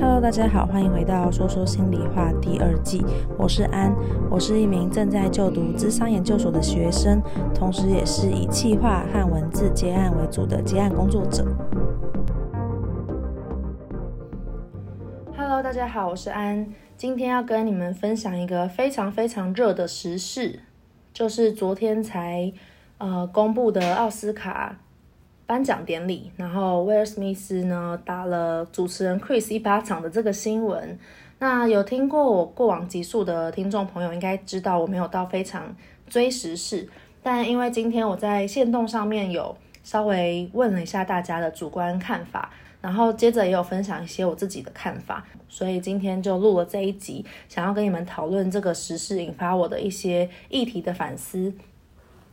Hello，大家好，欢迎回到说说心里话第二季。我是安，我是一名正在就读咨商研究所的学生，同时也是以企划和文字接案为主的接案工作者。Hello，大家好，我是安，今天要跟你们分享一个非常非常热的时事，就是昨天才呃公布的奥斯卡。颁奖典礼，然后威尔史密斯呢打了主持人 Chris 一巴掌的这个新闻。那有听过我过往集数的听众朋友应该知道，我没有到非常追时事，但因为今天我在线动上面有稍微问了一下大家的主观看法，然后接着也有分享一些我自己的看法，所以今天就录了这一集，想要跟你们讨论这个时事引发我的一些议题的反思。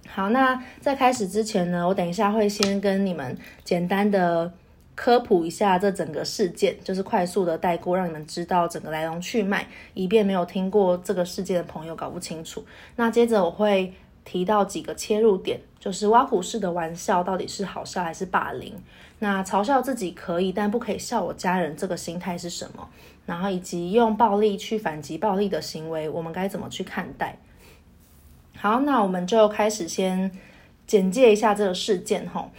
好，那在开始之前呢，我等一下会先跟你们简单的科普一下这整个事件，就是快速的带过，让你们知道整个来龙去脉，以便没有听过这个事件的朋友搞不清楚。那接着我会提到几个切入点，就是挖苦式的玩笑到底是好笑还是霸凌？那嘲笑自己可以，但不可以笑我家人，这个心态是什么？然后以及用暴力去反击暴力的行为，我们该怎么去看待？好，那我们就开始先简介一下这个事件吼。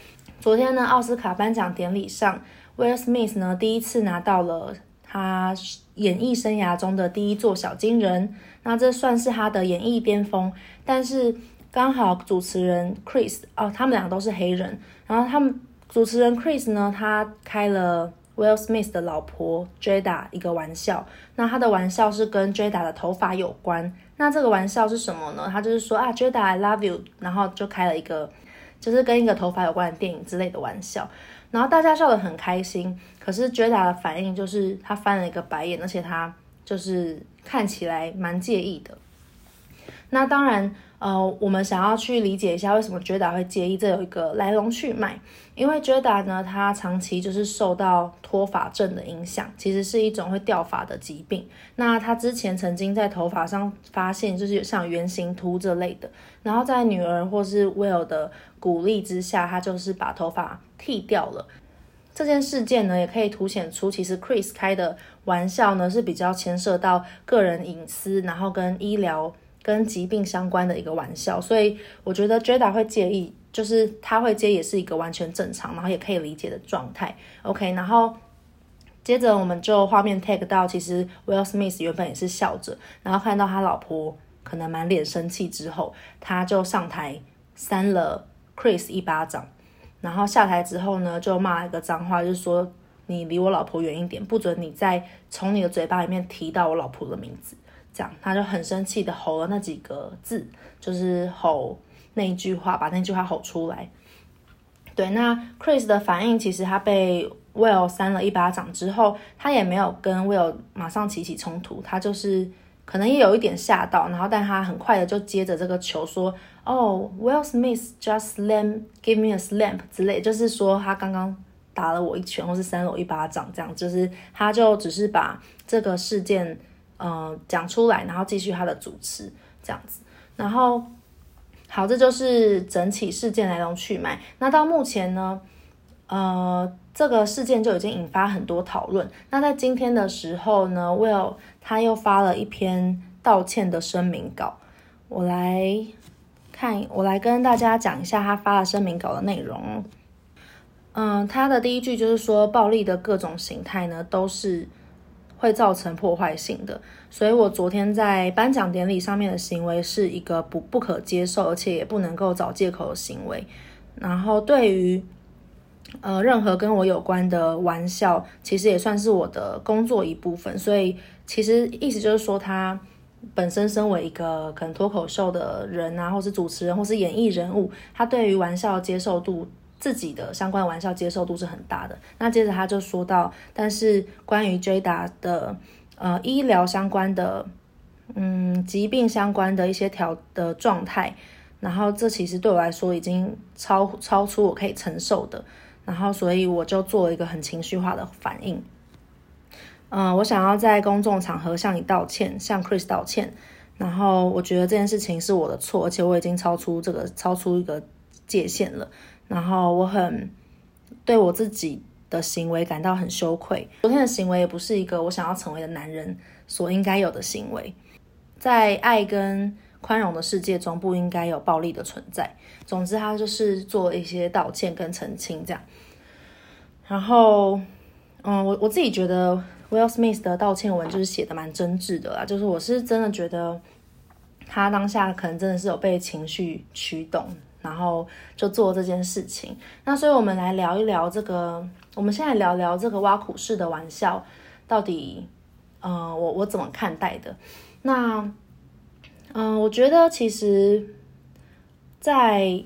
昨天呢，奥斯卡颁奖典礼上，威尔史密斯呢第一次拿到了他演艺生涯中的第一座小金人，那这算是他的演艺巅峰。但是刚好主持人 Chris 哦，他们俩都是黑人，然后他们主持人 Chris 呢，他开了 Will Smith 的老婆 Jada 一个玩笑，那他的玩笑是跟 Jada 的头发有关。那这个玩笑是什么呢？他就是说啊，Jada I love you，然后就开了一个，就是跟一个头发有关的电影之类的玩笑，然后大家笑得很开心。可是 Jada 的反应就是他翻了一个白眼，而且他就是看起来蛮介意的。那当然。呃，我们想要去理解一下为什么 Jada 会介意，这有一个来龙去脉。因为 Jada 呢，他长期就是受到脱发症的影响，其实是一种会掉发的疾病。那他之前曾经在头发上发现就是像圆形秃这类的，然后在女儿或是 Will 的鼓励之下，他就是把头发剃掉了。这件事件呢，也可以凸显出其实 Chris 开的玩笑呢是比较牵涉到个人隐私，然后跟医疗。跟疾病相关的一个玩笑，所以我觉得 Jada 会介意，就是他会介也是一个完全正常，然后也可以理解的状态。OK，然后接着我们就画面 take 到，其实 Will Smith 原本也是笑着，然后看到他老婆可能满脸生气之后，他就上台扇了 Chris 一巴掌，然后下台之后呢，就骂了一个脏话，就是说你离我老婆远一点，不准你再从你的嘴巴里面提到我老婆的名字。这样，他就很生气的吼了那几个字，就是吼那一句话，把那句话吼出来。对，那 Chris 的反应，其实他被 Will 扇了一巴掌之后，他也没有跟 Will 马上起起冲突，他就是可能也有一点吓到，然后但他很快的就接着这个球说：“哦，Will Smith just slam, give me a slap 之类，就是说他刚刚打了我一拳，或是扇了我一巴掌，这样，就是他就只是把这个事件。”呃，讲出来，然后继续他的主持，这样子，然后好，这就是整起事件来龙去脉。那到目前呢，呃，这个事件就已经引发很多讨论。那在今天的时候呢，Will 他又发了一篇道歉的声明稿。我来看，我来跟大家讲一下他发的声明稿的内容。嗯、他的第一句就是说，暴力的各种形态呢，都是。会造成破坏性的，所以我昨天在颁奖典礼上面的行为是一个不不可接受，而且也不能够找借口的行为。然后对于呃任何跟我有关的玩笑，其实也算是我的工作一部分。所以其实意思就是说，他本身身为一个可能脱口秀的人啊，或是主持人，或是演艺人物，他对于玩笑接受度。自己的相关玩笑接受度是很大的。那接着他就说到，但是关于 Jada 的呃医疗相关的嗯疾病相关的一些条的状态，然后这其实对我来说已经超超出我可以承受的，然后所以我就做了一个很情绪化的反应。嗯、我想要在公众场合向你道歉，向 Chris 道歉。然后我觉得这件事情是我的错，而且我已经超出这个超出一个界限了。然后我很对我自己的行为感到很羞愧。昨天的行为也不是一个我想要成为的男人所应该有的行为。在爱跟宽容的世界中，不应该有暴力的存在。总之，他就是做一些道歉跟澄清这样。然后，嗯，我我自己觉得 Will Smith 的道歉文就是写的蛮真挚的啦，就是我是真的觉得他当下可能真的是有被情绪驱动，然后就做这件事情。那所以，我们来聊一聊这个，我们现在聊聊这个挖苦式的玩笑到底，嗯，我我怎么看待的？那。嗯，我觉得其实在，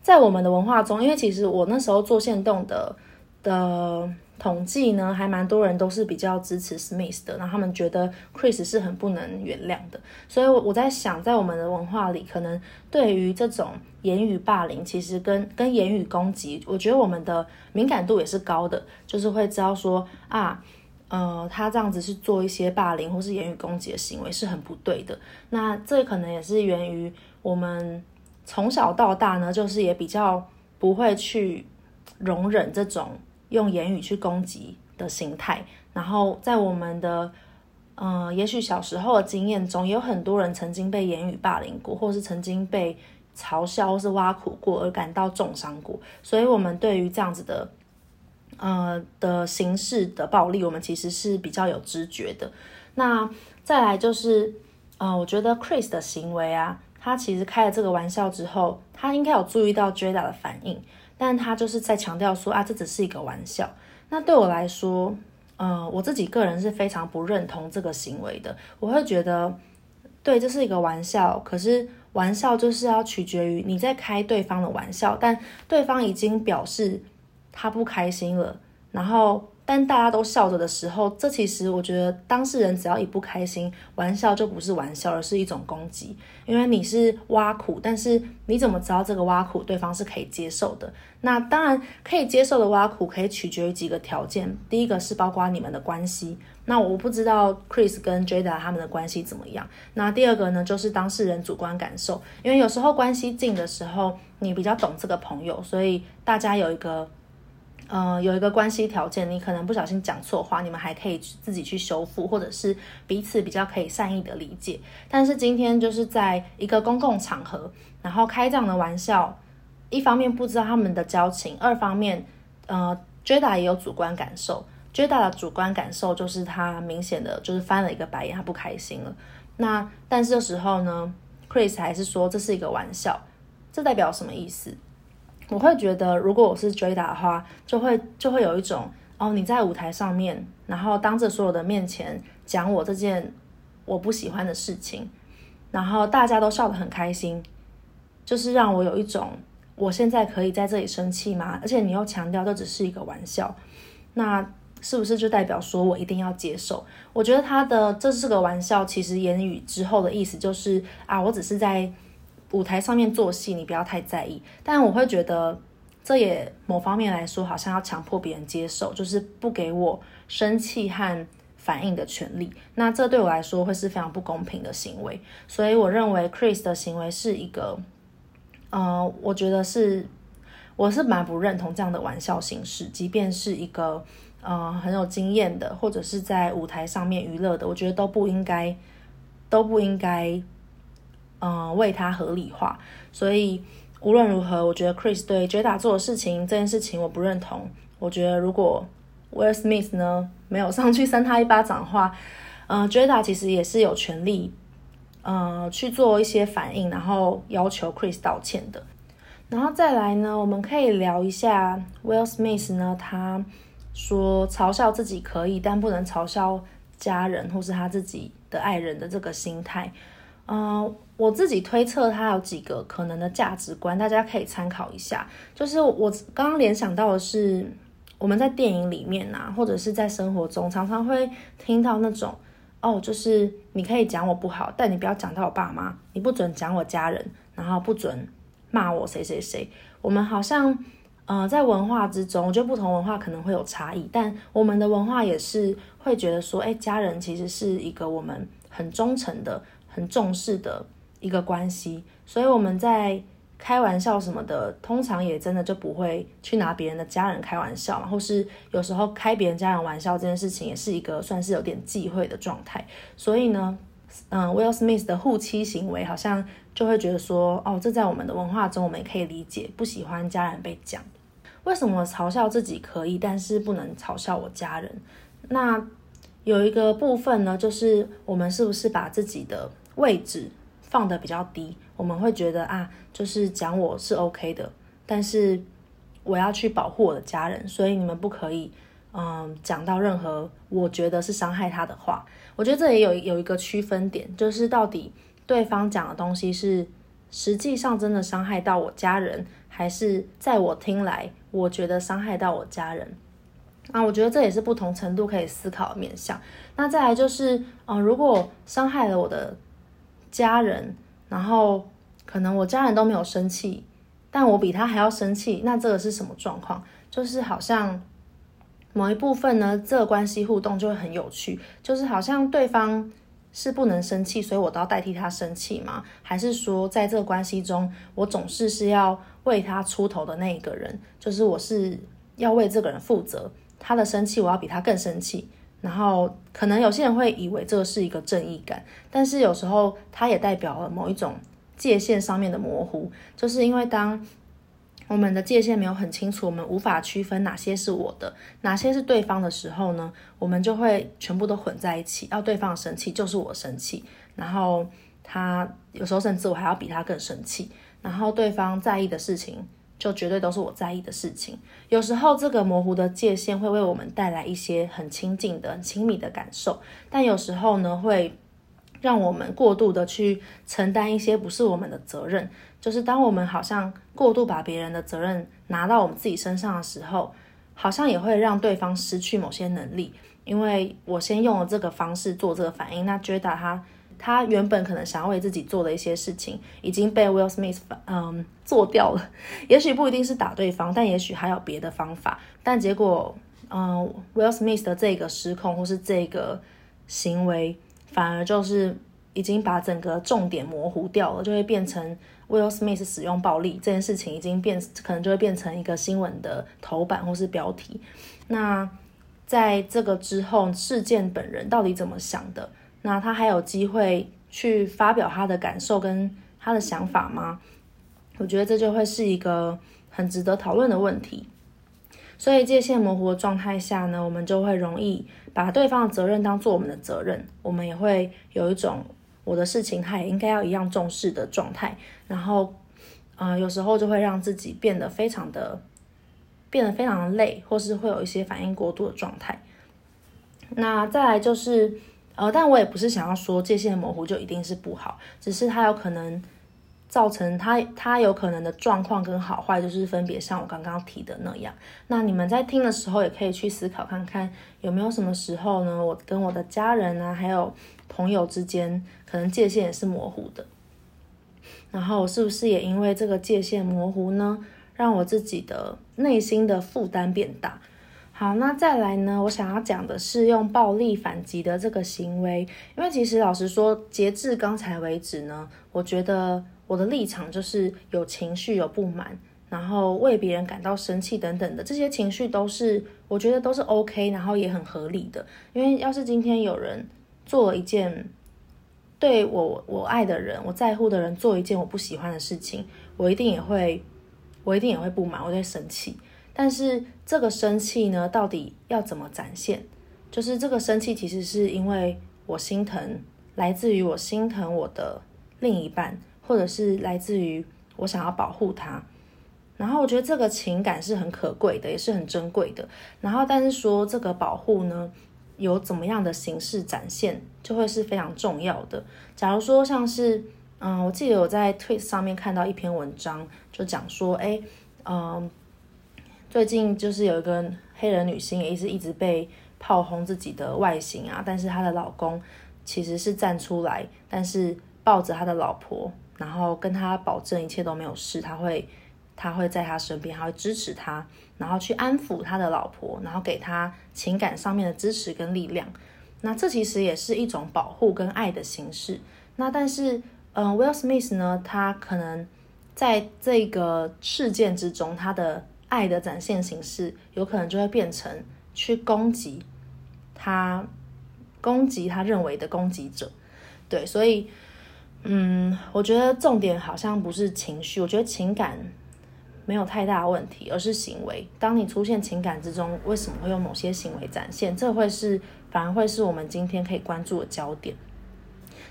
在我们的文化中，因为其实我那时候做线动的的统计呢，还蛮多人都是比较支持 Smith 的，然后他们觉得 Chris 是很不能原谅的。所以我我在想，在我们的文化里，可能对于这种言语霸凌，其实跟跟言语攻击，我觉得我们的敏感度也是高的，就是会知道说啊。呃，他这样子是做一些霸凌或是言语攻击的行为是很不对的。那这可能也是源于我们从小到大呢，就是也比较不会去容忍这种用言语去攻击的心态。然后在我们的呃，也许小时候的经验中，也有很多人曾经被言语霸凌过，或是曾经被嘲笑或是挖苦过而感到重伤过。所以，我们对于这样子的。呃的形式的暴力，我们其实是比较有知觉的。那再来就是，呃，我觉得 Chris 的行为啊，他其实开了这个玩笑之后，他应该有注意到 Jada 的反应，但他就是在强调说啊，这只是一个玩笑。那对我来说，呃，我自己个人是非常不认同这个行为的。我会觉得，对，这是一个玩笑，可是玩笑就是要取决于你在开对方的玩笑，但对方已经表示。他不开心了，然后但大家都笑着的时候，这其实我觉得当事人只要一不开心，玩笑就不是玩笑，而是一种攻击。因为你是挖苦，但是你怎么知道这个挖苦对方是可以接受的？那当然可以接受的挖苦，可以取决于几个条件。第一个是包括你们的关系，那我不知道 Chris 跟 Jada 他们的关系怎么样。那第二个呢，就是当事人主观感受，因为有时候关系近的时候，你比较懂这个朋友，所以大家有一个。呃，有一个关系条件，你可能不小心讲错话，你们还可以自己去修复，或者是彼此比较可以善意的理解。但是今天就是在一个公共场合，然后开这样的玩笑，一方面不知道他们的交情，二方面，呃，Jada 也有主观感受，Jada 的主观感受就是他明显的就是翻了一个白眼，他不开心了。那但是这时候呢，Chris 还是说这是一个玩笑，这代表什么意思？我会觉得，如果我是 Jada 的话，就会就会有一种哦，你在舞台上面，然后当着所有的面前讲我这件我不喜欢的事情，然后大家都笑得很开心，就是让我有一种我现在可以在这里生气吗？而且你又强调这只是一个玩笑，那是不是就代表说我一定要接受？我觉得他的这是个玩笑，其实言语之后的意思就是啊，我只是在。舞台上面做戏，你不要太在意。但我会觉得，这也某方面来说，好像要强迫别人接受，就是不给我生气和反应的权利。那这对我来说会是非常不公平的行为。所以我认为 Chris 的行为是一个，呃，我觉得是，我是蛮不认同这样的玩笑形式。即便是一个，呃，很有经验的，或者是在舞台上面娱乐的，我觉得都不应该，都不应该。嗯，为他合理化，所以无论如何，我觉得 Chris 对 Jada 做的事情这件事情我不认同。我觉得如果 Will Smith 呢没有上去扇他一巴掌的话，嗯，Jada 其实也是有权利，嗯，去做一些反应，然后要求 Chris 道歉的。然后再来呢，我们可以聊一下 Will Smith 呢，他说嘲笑自己可以，但不能嘲笑家人或是他自己的爱人的这个心态。嗯、呃，我自己推测它有几个可能的价值观，大家可以参考一下。就是我刚刚联想到的是，我们在电影里面啊，或者是在生活中，常常会听到那种哦，就是你可以讲我不好，但你不要讲到我爸妈，你不准讲我家人，然后不准骂我谁谁谁。我们好像呃，在文化之中，我觉得不同文化可能会有差异，但我们的文化也是会觉得说，哎，家人其实是一个我们很忠诚的。很重视的一个关系，所以我们在开玩笑什么的，通常也真的就不会去拿别人的家人开玩笑，或是有时候开别人家人玩笑这件事情，也是一个算是有点忌讳的状态。所以呢，嗯，Will Smith 的护妻行为好像就会觉得说，哦，这在我们的文化中我们也可以理解，不喜欢家人被讲。为什么嘲笑自己可以，但是不能嘲笑我家人？那有一个部分呢，就是我们是不是把自己的位置放得比较低？我们会觉得啊，就是讲我是 OK 的，但是我要去保护我的家人，所以你们不可以，嗯，讲到任何我觉得是伤害他的话。我觉得这也有有一个区分点，就是到底对方讲的东西是实际上真的伤害到我家人，还是在我听来，我觉得伤害到我家人。啊，我觉得这也是不同程度可以思考的面向。那再来就是，嗯，如果伤害了我的家人，然后。可能我家人都没有生气，但我比他还要生气，那这个是什么状况？就是好像某一部分呢，这个关系互动就会很有趣，就是好像对方是不能生气，所以我都要代替他生气吗？还是说在这个关系中，我总是是要为他出头的那一个人，就是我是要为这个人负责，他的生气我要比他更生气，然后可能有些人会以为这是一个正义感，但是有时候它也代表了某一种。界限上面的模糊，就是因为当我们的界限没有很清楚，我们无法区分哪些是我的，哪些是对方的时候呢，我们就会全部都混在一起。要对方生气就是我生气，然后他有时候甚至我还要比他更生气，然后对方在意的事情就绝对都是我在意的事情。有时候这个模糊的界限会为我们带来一些很亲近的、很亲密的感受，但有时候呢会。让我们过度的去承担一些不是我们的责任，就是当我们好像过度把别人的责任拿到我们自己身上的时候，好像也会让对方失去某些能力。因为我先用了这个方式做这个反应，那 Jada 他他原本可能想要为自己做的一些事情，已经被 Will Smith 嗯做掉了。也许不一定是打对方，但也许还有别的方法。但结果嗯 Will Smith 的这个失控或是这个行为。反而就是已经把整个重点模糊掉了，就会变成 Will Smith 使用暴力这件事情已经变，可能就会变成一个新闻的头版或是标题。那在这个之后，事件本人到底怎么想的？那他还有机会去发表他的感受跟他的想法吗？我觉得这就会是一个很值得讨论的问题。所以界限模糊的状态下呢，我们就会容易把对方的责任当做我们的责任，我们也会有一种我的事情他也应该要一样重视的状态，然后，呃，有时候就会让自己变得非常的变得非常的累，或是会有一些反应过度的状态。那再来就是，呃，但我也不是想要说界限模糊就一定是不好，只是它有可能。造成它它有可能的状况跟好坏，就是分别像我刚刚提的那样。那你们在听的时候，也可以去思考看看，有没有什么时候呢？我跟我的家人啊，还有朋友之间，可能界限也是模糊的。然后是不是也因为这个界限模糊呢，让我自己的内心的负担变大？好，那再来呢，我想要讲的是用暴力反击的这个行为，因为其实老实说，截至刚才为止呢，我觉得。我的立场就是有情绪、有不满，然后为别人感到生气等等的这些情绪都是我觉得都是 OK，然后也很合理的。因为要是今天有人做了一件对我我爱的人、我在乎的人做一件我不喜欢的事情，我一定也会我一定也会不满，我会生气。但是这个生气呢，到底要怎么展现？就是这个生气其实是因为我心疼，来自于我心疼我的另一半。或者是来自于我想要保护他，然后我觉得这个情感是很可贵的，也是很珍贵的。然后，但是说这个保护呢，有怎么样的形式展现，就会是非常重要的。假如说像是，嗯，我记得我在 twist 上面看到一篇文章，就讲说，哎，嗯，最近就是有一个黑人女星也是一直被炮轰自己的外形啊，但是她的老公其实是站出来，但是抱着他的老婆。然后跟他保证一切都没有事，他会，他会在他身边，他会支持他，然后去安抚他的老婆，然后给他情感上面的支持跟力量。那这其实也是一种保护跟爱的形式。那但是，嗯，，Will Smith 呢，他可能在这个事件之中，他的爱的展现形式有可能就会变成去攻击他，攻击他认为的攻击者。对，所以，嗯，我觉得重点好像不是情绪，我觉得情感没有太大问题，而是行为。当你出现情感之中，为什么会有某些行为展现？这会是反而会是我们今天可以关注的焦点。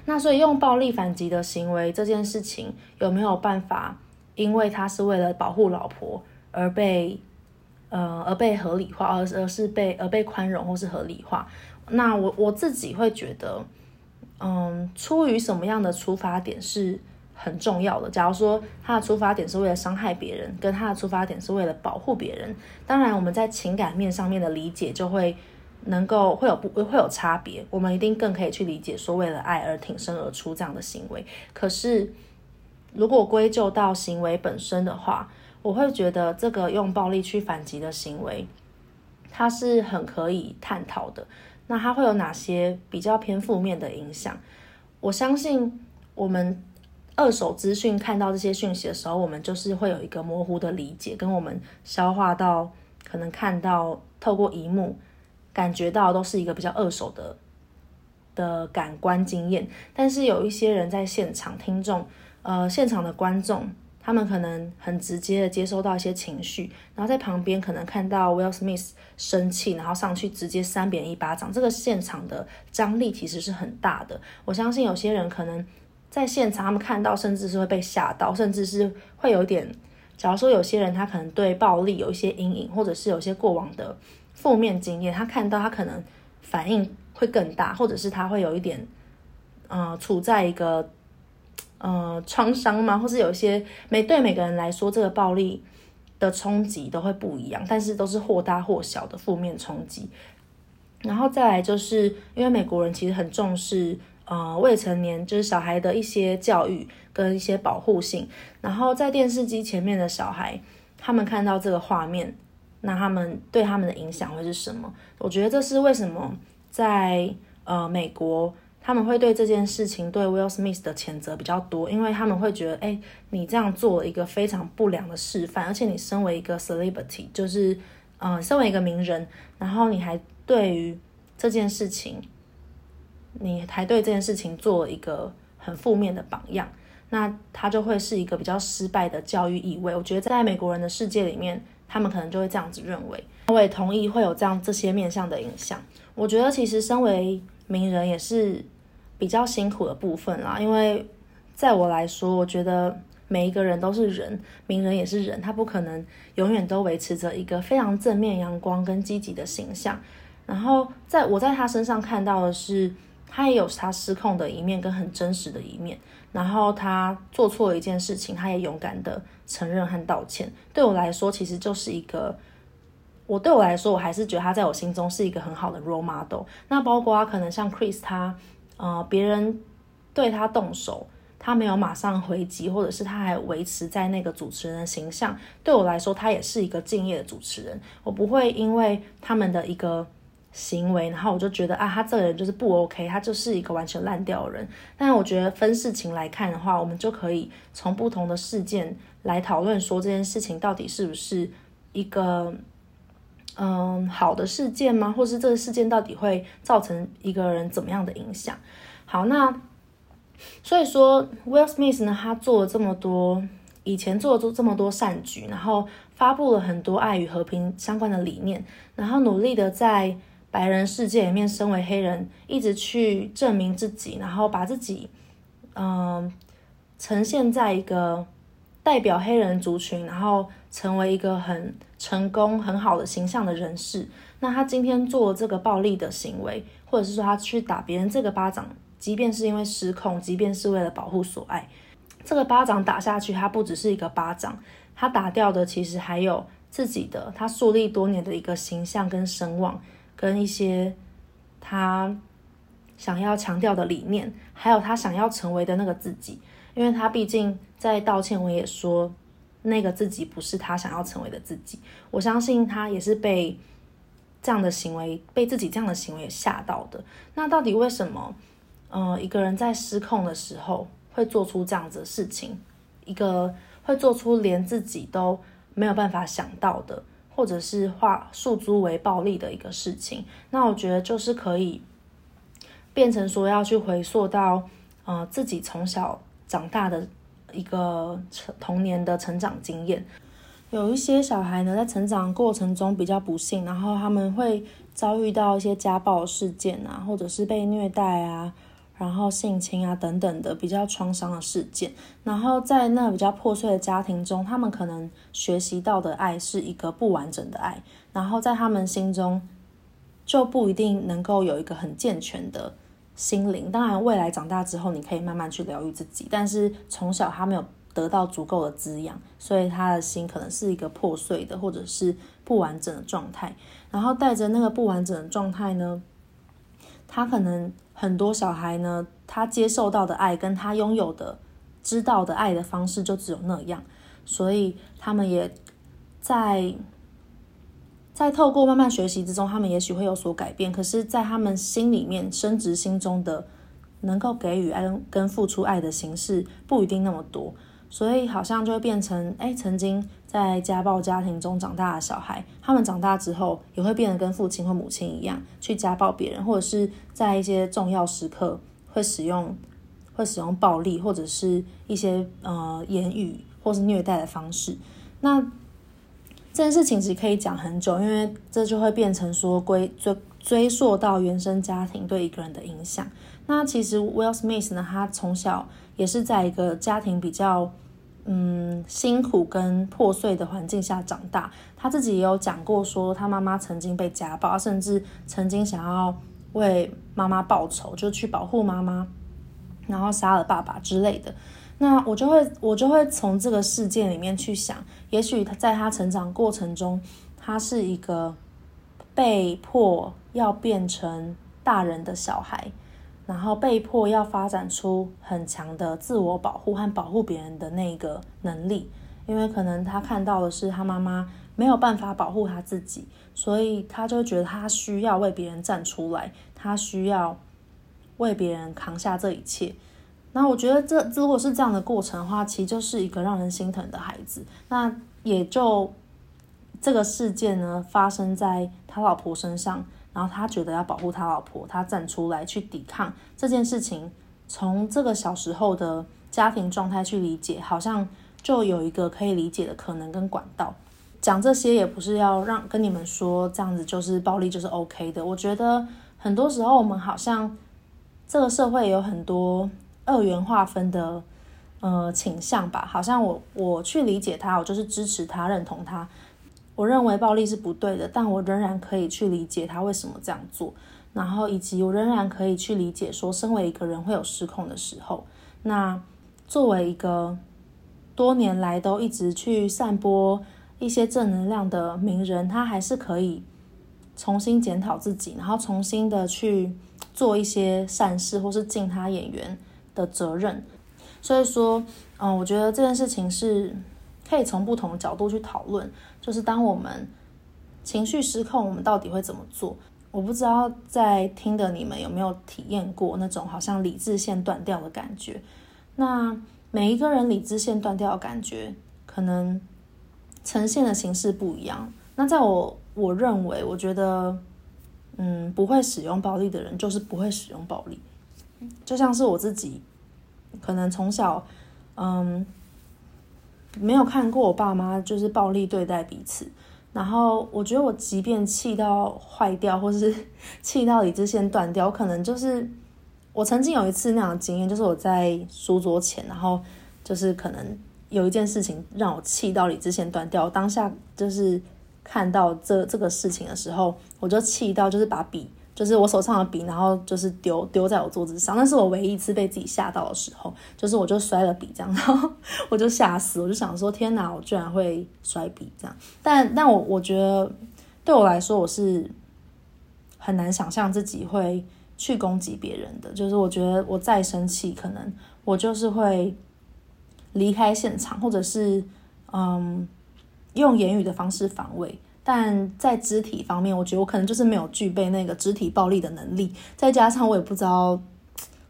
那所以用暴力反击的行为这件事情有没有办法？因为他是为了保护老婆而被呃而被合理化，而而是被而被宽容或是合理化。那我我自己会觉得，嗯，出于什么样的出发点是很重要的。假如说他的出发点是为了伤害别人，跟他的出发点是为了保护别人，当然我们在情感面上面的理解就会。能够会有不会有差别，我们一定更可以去理解说为了爱而挺身而出这样的行为。可是，如果归咎到行为本身的话，我会觉得这个用暴力去反击的行为，它是很可以探讨的。那它会有哪些比较偏负面的影响？我相信我们二手资讯看到这些讯息的时候，我们就是会有一个模糊的理解，跟我们消化到可能看到透过萤幕。感觉到都是一个比较二手的的感官经验，但是有一些人在现场听众，呃，现场的观众，他们可能很直接的接收到一些情绪，然后在旁边可能看到 Will Smith 生气，然后上去直接扇别人一巴掌，这个现场的张力其实是很大的。我相信有些人可能在现场，他们看到甚至是会被吓到，甚至是会有点，假如说有些人他可能对暴力有一些阴影，或者是有些过往的。负面经验，他看到他可能反应会更大，或者是他会有一点，呃，处在一个呃创伤吗？或是有一些每对每个人来说，这个暴力的冲击都会不一样，但是都是或大或小的负面冲击。然后再来就是因为美国人其实很重视呃未成年就是小孩的一些教育跟一些保护性，然后在电视机前面的小孩，他们看到这个画面。那他们对他们的影响会是什么？我觉得这是为什么在呃美国他们会对这件事情对 Will Smith 的谴责比较多，因为他们会觉得，哎，你这样做了一个非常不良的示范，而且你身为一个 celebrity，就是呃身为一个名人，然后你还对于这件事情，你还对这件事情做了一个很负面的榜样，那他就会是一个比较失败的教育意味。我觉得在美国人的世界里面。他们可能就会这样子认为，我也同意会有这样这些面向的影响。我觉得其实身为名人也是比较辛苦的部分啦，因为在我来说，我觉得每一个人都是人，名人也是人，他不可能永远都维持着一个非常正面、阳光跟积极的形象。然后在我在他身上看到的是，他也有他失控的一面跟很真实的一面。然后他做错了一件事情，他也勇敢的承认和道歉。对我来说，其实就是一个，我对我来说，我还是觉得他在我心中是一个很好的 role model。那包括他可能像 Chris，他呃，别人对他动手，他没有马上回击，或者是他还维持在那个主持人的形象。对我来说，他也是一个敬业的主持人。我不会因为他们的一个。行为，然后我就觉得啊，他这个人就是不 OK，他就是一个完全烂掉的人。但我觉得分事情来看的话，我们就可以从不同的事件来讨论，说这件事情到底是不是一个嗯好的事件吗？或是这个事件到底会造成一个人怎么样的影响？好，那所以说 Will Smith 呢，他做了这么多，以前做了这么多善举，然后发布了很多爱与和平相关的理念，然后努力的在。白人世界里面，身为黑人，一直去证明自己，然后把自己，嗯、呈现在一个代表黑人族群，然后成为一个很成功、很好的形象的人士。那他今天做这个暴力的行为，或者是说他去打别人这个巴掌，即便是因为失控，即便是为了保护所爱，这个巴掌打下去，他不只是一个巴掌，他打掉的其实还有自己的，他树立多年的一个形象跟声望。跟一些他想要强调的理念，还有他想要成为的那个自己，因为他毕竟在道歉，我也说那个自己不是他想要成为的自己。我相信他也是被这样的行为，被自己这样的行为吓到的。那到底为什么，呃，一个人在失控的时候会做出这样子的事情？一个会做出连自己都没有办法想到的，或者是化诉诸为暴力的一个事情。那我觉得就是可以变成说要去回溯到，呃，自己从小长大的一个成童年的成长经验。有一些小孩呢，在成长过程中比较不幸，然后他们会遭遇到一些家暴事件啊，或者是被虐待啊，然后性侵啊等等的比较创伤的事件。然后在那比较破碎的家庭中，他们可能学习到的爱是一个不完整的爱，然后在他们心中就不一定能够有一个很健全的心灵。当然，未来长大之后，你可以慢慢去疗愈自己，但是从小他没有。得到足够的滋养，所以他的心可能是一个破碎的，或者是不完整的状态。然后带着那个不完整的状态呢，他可能很多小孩呢，他接受到的爱跟他拥有的、知道的爱的方式就只有那样，所以他们也在在透过慢慢学习之中，他们也许会有所改变。可是，在他们心里面深植心中的能够给予爱跟付出爱的形式，不一定那么多。所以好像就会变成，哎，曾经在家暴家庭中长大的小孩，他们长大之后也会变得跟父亲或母亲一样，去家暴别人，或者是在一些重要时刻会使用会使用暴力，或者是一些呃言语或是虐待的方式。那这件事情其实可以讲很久，因为这就会变成说归追追溯到原生家庭对一个人的影响。那其实 Will Smith 呢，他从小也是在一个家庭比较。嗯，辛苦跟破碎的环境下长大，他自己也有讲过，说他妈妈曾经被家暴，甚至曾经想要为妈妈报仇，就去保护妈妈，然后杀了爸爸之类的。那我就会，我就会从这个事件里面去想，也许他在他成长过程中，他是一个被迫要变成大人的小孩。然后被迫要发展出很强的自我保护和保护别人的那个能力，因为可能他看到的是他妈妈没有办法保护他自己，所以他就觉得他需要为别人站出来，他需要为别人扛下这一切。那我觉得这如果是这样的过程的话，其实就是一个让人心疼的孩子。那也就这个事件呢，发生在他老婆身上。然后他觉得要保护他老婆，他站出来去抵抗这件事情。从这个小时候的家庭状态去理解，好像就有一个可以理解的可能跟管道。讲这些也不是要让跟你们说这样子就是暴力就是 OK 的。我觉得很多时候我们好像这个社会有很多二元划分的呃倾向吧，好像我我去理解他，我就是支持他，认同他。我认为暴力是不对的，但我仍然可以去理解他为什么这样做，然后以及我仍然可以去理解说，身为一个人会有失控的时候。那作为一个多年来都一直去散播一些正能量的名人，他还是可以重新检讨自己，然后重新的去做一些善事，或是尽他演员的责任。所以说，嗯，我觉得这件事情是。可以从不同的角度去讨论，就是当我们情绪失控，我们到底会怎么做？我不知道在听的你们有没有体验过那种好像理智线断掉的感觉。那每一个人理智线断掉的感觉，可能呈现的形式不一样。那在我我认为，我觉得，嗯，不会使用暴力的人就是不会使用暴力。就像是我自己，可能从小，嗯。没有看过我爸妈就是暴力对待彼此，然后我觉得我即便气到坏掉，或是 气到理智线断掉，可能就是我曾经有一次那样的经验，就是我在书桌前，然后就是可能有一件事情让我气到理智线断掉，当下就是看到这这个事情的时候，我就气到就是把笔。就是我手上的笔，然后就是丢丢在我桌子上，那是我唯一一次被自己吓到的时候，就是我就摔了笔这样，然后我就吓死，我就想说天哪，我居然会摔笔这样，但但我我觉得对我来说，我是很难想象自己会去攻击别人的，就是我觉得我再生气，可能我就是会离开现场，或者是嗯用言语的方式防卫。但在肢体方面，我觉得我可能就是没有具备那个肢体暴力的能力，再加上我也不知道，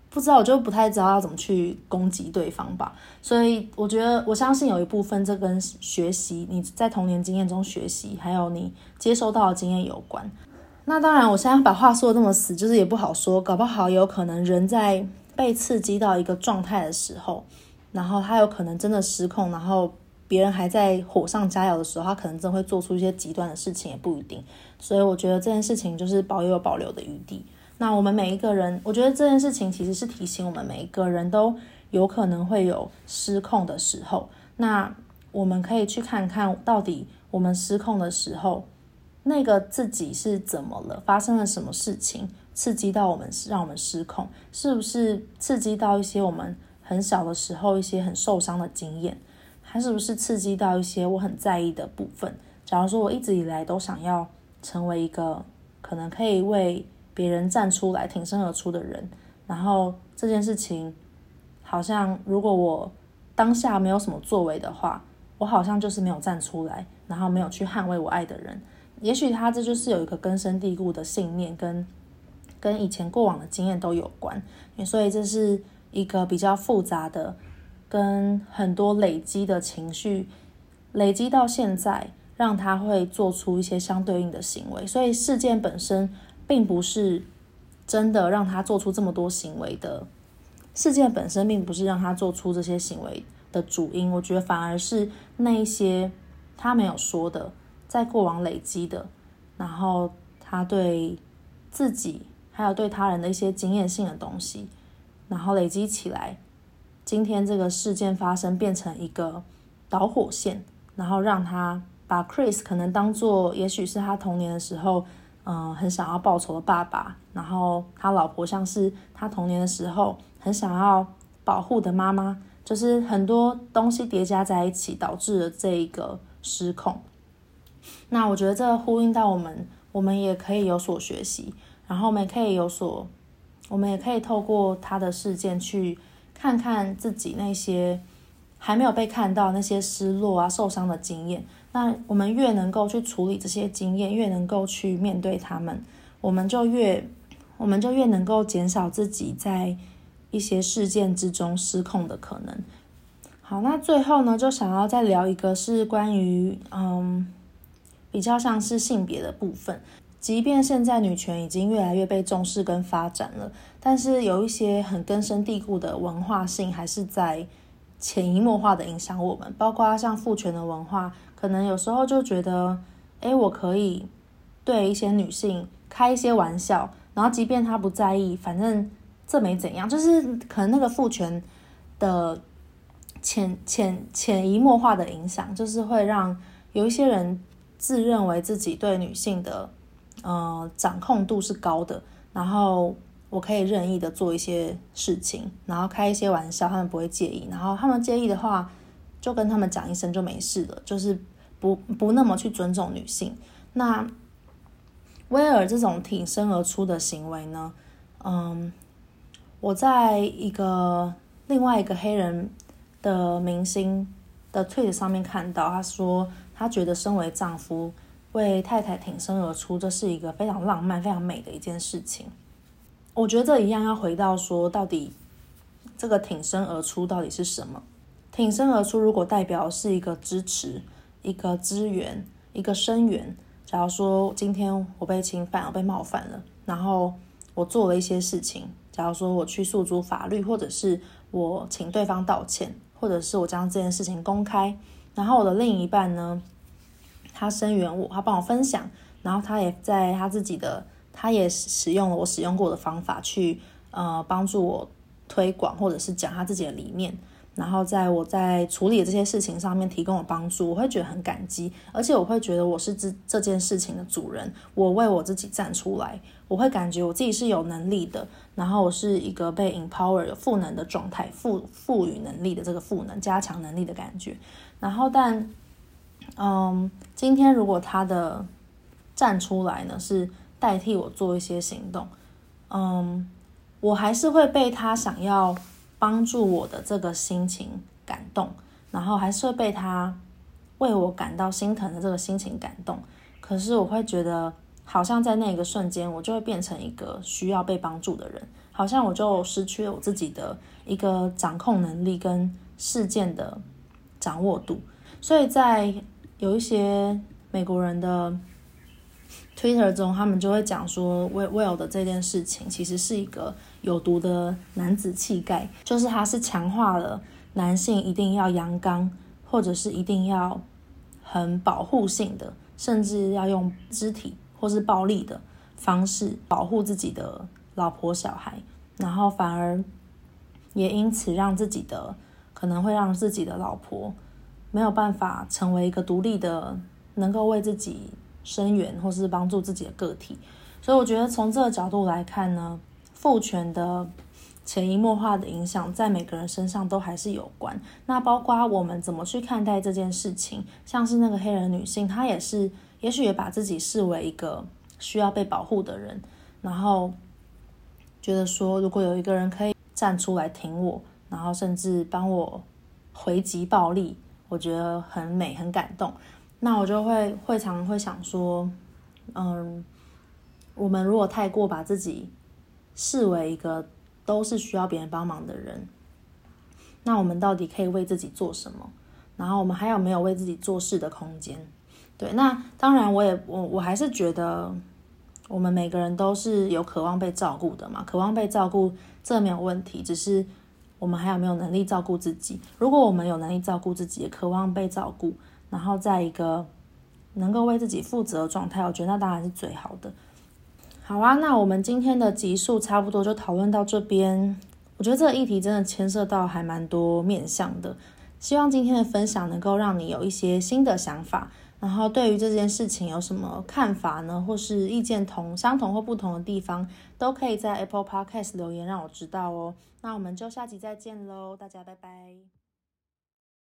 不知道，我就不太知道要怎么去攻击对方吧。所以我觉得，我相信有一部分这跟学习你在童年经验中学习，还有你接收到的经验有关。那当然，我现在把话说的那么死，就是也不好说，搞不好有可能人在被刺激到一个状态的时候，然后他有可能真的失控，然后别人还在火上加油的时候，他可能真会做出一些极端的事情，也不一定。所以我觉得这件事情就是保有保留的余地。那我们每一个人，我觉得这件事情其实是提醒我们每一个人都有可能会有失控的时候。那我们可以去看看到底我们失控的时候，那个自己是怎么了，发生了什么事情刺激到我们，让我们失控？是不是刺激到一些我们很小的时候一些很受伤的经验？还是不是刺激到一些我很在意的部分？假如说我一直以来都想要成为一个可能可以为别人站出来挺身而出的人，然后这件事情好像如果我当下没有什么作为的话，我好像就是没有站出来，然后没有去捍卫我爱的人。也许他这就是有一个根深蒂固的信念，跟跟以前过往的经验都有关，所以这是一个比较复杂的，跟很多累积的情绪累积到现在，让他会做出一些相对应的行为。所以事件本身。并不是真的让他做出这么多行为的事件本身，并不是让他做出这些行为的主因。我觉得反而是那一些他没有说的，在过往累积的，然后他对自己还有对他人的一些经验性的东西，然后累积起来，今天这个事件发生变成一个导火线，然后让他把 Chris 可能当做，也许是他童年的时候。嗯，很想要报仇的爸爸，然后他老婆像是他童年的时候很想要保护的妈妈，就是很多东西叠加在一起，导致了这一个失控。那我觉得这呼应到我们，我们也可以有所学习，然后我们也可以有所，我们也可以透过他的事件去看看自己那些还没有被看到那些失落啊、受伤的经验。那我们越能够去处理这些经验，越能够去面对他们，我们就越，我们就越能够减少自己在一些事件之中失控的可能。好，那最后呢，就想要再聊一个，是关于嗯，比较像是性别的部分。即便现在女权已经越来越被重视跟发展了，但是有一些很根深蒂固的文化性还是在潜移默化的影响我们，包括像父权的文化。可能有时候就觉得，诶，我可以对一些女性开一些玩笑，然后即便她不在意，反正这没怎样。就是可能那个父权的潜潜潜移默化的影响，就是会让有一些人自认为自己对女性的呃掌控度是高的，然后我可以任意的做一些事情，然后开一些玩笑，他们不会介意。然后他们介意的话，就跟他们讲一声就没事了，就是。不不那么去尊重女性，那威尔这种挺身而出的行为呢？嗯，我在一个另外一个黑人的明星的 tweet 上面看到，他说他觉得身为丈夫为太太挺身而出，这是一个非常浪漫、非常美的一件事情。我觉得这一样要回到说，到底这个挺身而出到底是什么？挺身而出如果代表是一个支持。一个支援，一个声援。假如说今天我被侵犯，我被冒犯了，然后我做了一些事情。假如说我去诉诸法律，或者是我请对方道歉，或者是我将这件事情公开，然后我的另一半呢，他声援我，他帮我分享，然后他也在他自己的，他也使用了我使用过的方法去呃帮助我推广，或者是讲他自己的理念。然后在我在处理这些事情上面提供我帮助，我会觉得很感激，而且我会觉得我是这这件事情的主人，我为我自己站出来，我会感觉我自己是有能力的，然后我是一个被 empower 有赋能的状态，赋赋予能力的这个赋能，加强能力的感觉。然后但，嗯，今天如果他的站出来呢，是代替我做一些行动，嗯，我还是会被他想要。帮助我的这个心情感动，然后还是会被他为我感到心疼的这个心情感动。可是我会觉得好像在那个瞬间，我就会变成一个需要被帮助的人，好像我就失去了我自己的一个掌控能力跟事件的掌握度。所以在有一些美国人的 Twitter 中，他们就会讲说，Will 的这件事情其实是一个有毒的男子气概，就是他是强化了男性一定要阳刚，或者是一定要很保护性的，甚至要用肢体或是暴力的方式保护自己的老婆小孩，然后反而也因此让自己的可能会让自己的老婆没有办法成为一个独立的，能够为自己。声援或是帮助自己的个体，所以我觉得从这个角度来看呢，父权的潜移默化的影响在每个人身上都还是有关。那包括我们怎么去看待这件事情，像是那个黑人女性，她也是，也许也把自己视为一个需要被保护的人，然后觉得说，如果有一个人可以站出来挺我，然后甚至帮我回击暴力，我觉得很美，很感动。那我就会会常会想说，嗯，我们如果太过把自己视为一个都是需要别人帮忙的人，那我们到底可以为自己做什么？然后我们还有没有为自己做事的空间？对，那当然，我也我我还是觉得，我们每个人都是有渴望被照顾的嘛，渴望被照顾这没有问题，只是我们还有没有能力照顾自己？如果我们有能力照顾自己，也渴望被照顾。然后在一个能够为自己负责的状态，我觉得那当然是最好的。好啊，那我们今天的集数差不多就讨论到这边。我觉得这个议题真的牵涉到还蛮多面向的，希望今天的分享能够让你有一些新的想法。然后对于这件事情有什么看法呢？或是意见同相同或不同的地方，都可以在 Apple Podcast 留言让我知道哦。那我们就下集再见喽，大家拜拜。